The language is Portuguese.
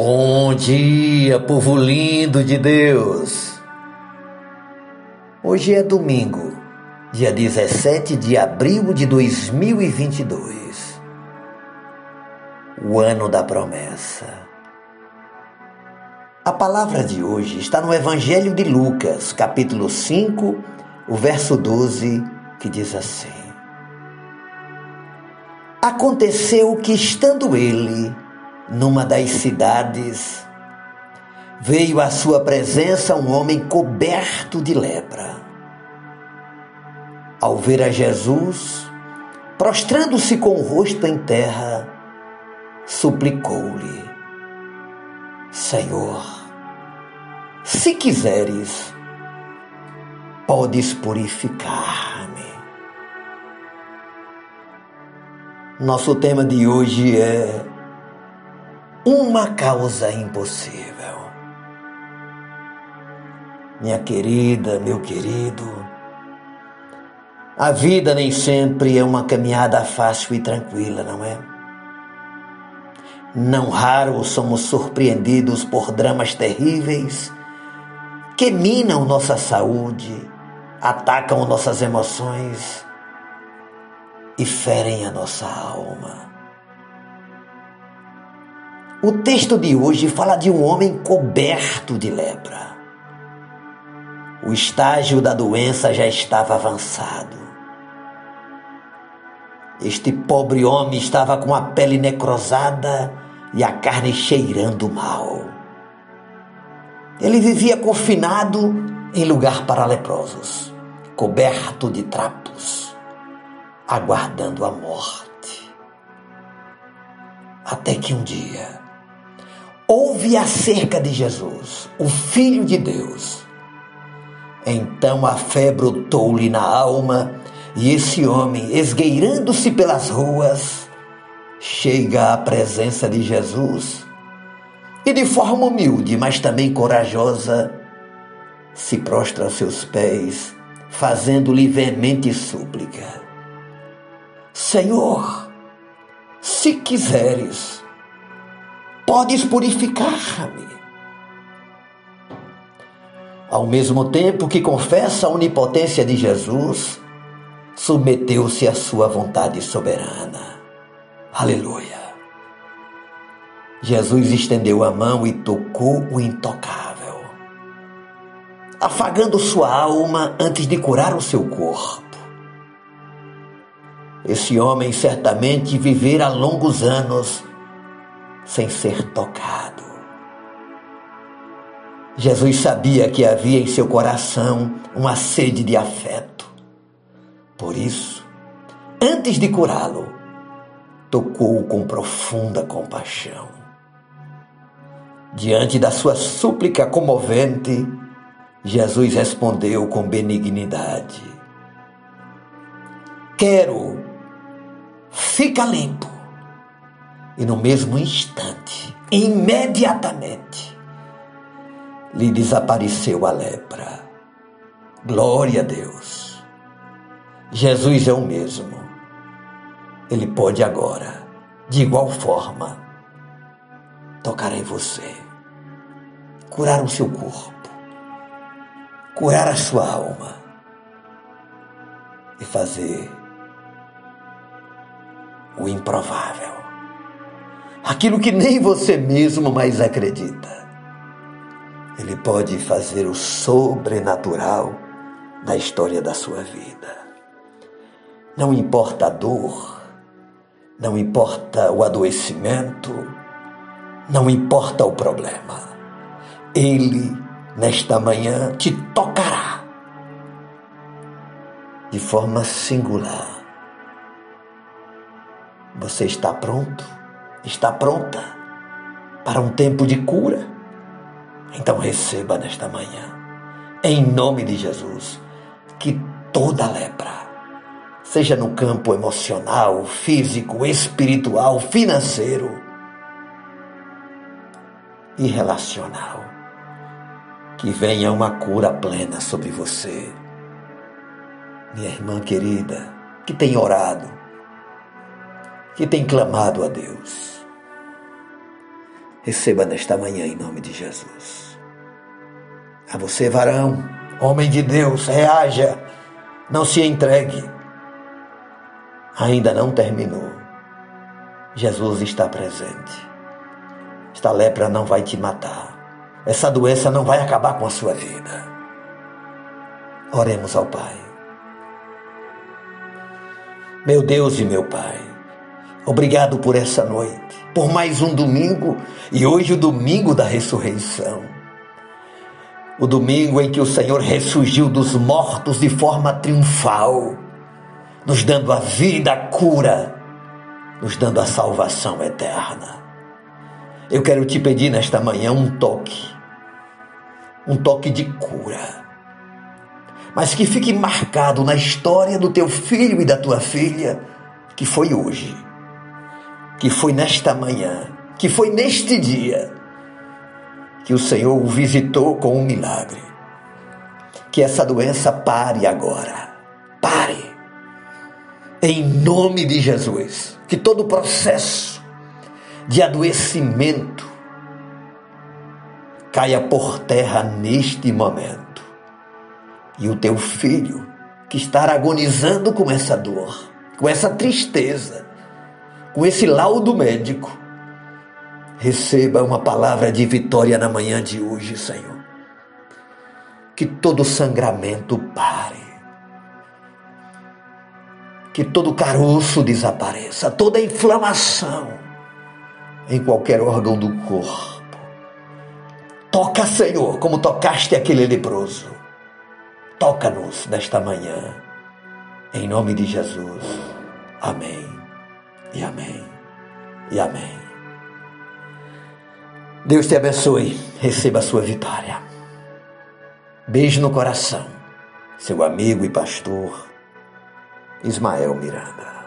Bom dia, povo lindo de Deus! Hoje é domingo, dia 17 de abril de 2022, o ano da promessa. A palavra de hoje está no Evangelho de Lucas, capítulo 5, o verso 12, que diz assim: Aconteceu que, estando ele numa das cidades, veio à sua presença um homem coberto de lepra. Ao ver a Jesus, prostrando-se com o rosto em terra, suplicou-lhe: Senhor, se quiseres, podes purificar-me. Nosso tema de hoje é uma causa impossível. Minha querida, meu querido, a vida nem sempre é uma caminhada fácil e tranquila, não é? Não raro somos surpreendidos por dramas terríveis que minam nossa saúde, atacam nossas emoções e ferem a nossa alma. O texto de hoje fala de um homem coberto de lepra. O estágio da doença já estava avançado. Este pobre homem estava com a pele necrosada e a carne cheirando mal. Ele vivia confinado em lugar para leprosos, coberto de trapos, aguardando a morte. Até que um dia, ouve acerca de Jesus, o Filho de Deus. Então a fé brotou-lhe na alma e esse homem, esgueirando-se pelas ruas, chega à presença de Jesus e, de forma humilde, mas também corajosa, se prostra aos seus pés, fazendo-lhe veemente súplica: Senhor, se quiseres, podes purificar-me. Ao mesmo tempo que confessa a onipotência de Jesus, submeteu-se à sua vontade soberana. Aleluia. Jesus estendeu a mão e tocou o intocável, afagando sua alma antes de curar o seu corpo. Esse homem certamente vivera longos anos sem ser tocado. Jesus sabia que havia em seu coração uma sede de afeto. Por isso, antes de curá-lo, tocou-o com profunda compaixão. Diante da sua súplica comovente, Jesus respondeu com benignidade: Quero, fica limpo. E no mesmo instante, imediatamente, lhe desapareceu a lepra. Glória a Deus. Jesus é o mesmo. Ele pode agora, de igual forma, tocar em você, curar o seu corpo, curar a sua alma e fazer o improvável aquilo que nem você mesmo mais acredita. Ele pode fazer o sobrenatural na história da sua vida. Não importa a dor, não importa o adoecimento, não importa o problema. Ele, nesta manhã, te tocará de forma singular. Você está pronto? Está pronta para um tempo de cura? Então receba nesta manhã, em nome de Jesus, que toda lepra, seja no campo emocional, físico, espiritual, financeiro e relacional, que venha uma cura plena sobre você. Minha irmã querida, que tem orado, que tem clamado a Deus Receba nesta manhã em nome de Jesus. A você, varão, homem de Deus, reaja, não se entregue. Ainda não terminou. Jesus está presente. Esta lepra não vai te matar. Essa doença não vai acabar com a sua vida. Oremos ao Pai. Meu Deus e meu Pai, obrigado por essa noite, por mais um domingo e hoje o domingo da ressurreição. O domingo em que o Senhor ressurgiu dos mortos de forma triunfal, nos dando a vida, a cura, nos dando a salvação eterna. Eu quero te pedir nesta manhã um toque, um toque de cura, mas que fique marcado na história do teu filho e da tua filha, que foi hoje, que foi nesta manhã, que foi neste dia, que o Senhor o visitou com um milagre. Que essa doença pare agora, pare, em nome de Jesus, que todo o processo de adoecimento caia por terra neste momento. E o teu filho, que está agonizando com essa dor, com essa tristeza, com esse laudo médico, receba uma palavra de vitória na manhã de hoje, Senhor. Que todo sangramento pare. Que todo caroço desapareça, toda inflamação em qualquer órgão do corpo. Toca, Senhor, como tocaste aquele leproso. Toca-nos nesta manhã. Em nome de Jesus. Amém. E amém. E amém. Deus te abençoe. Receba a sua vitória. Beijo no coração. Seu amigo e pastor Ismael Miranda.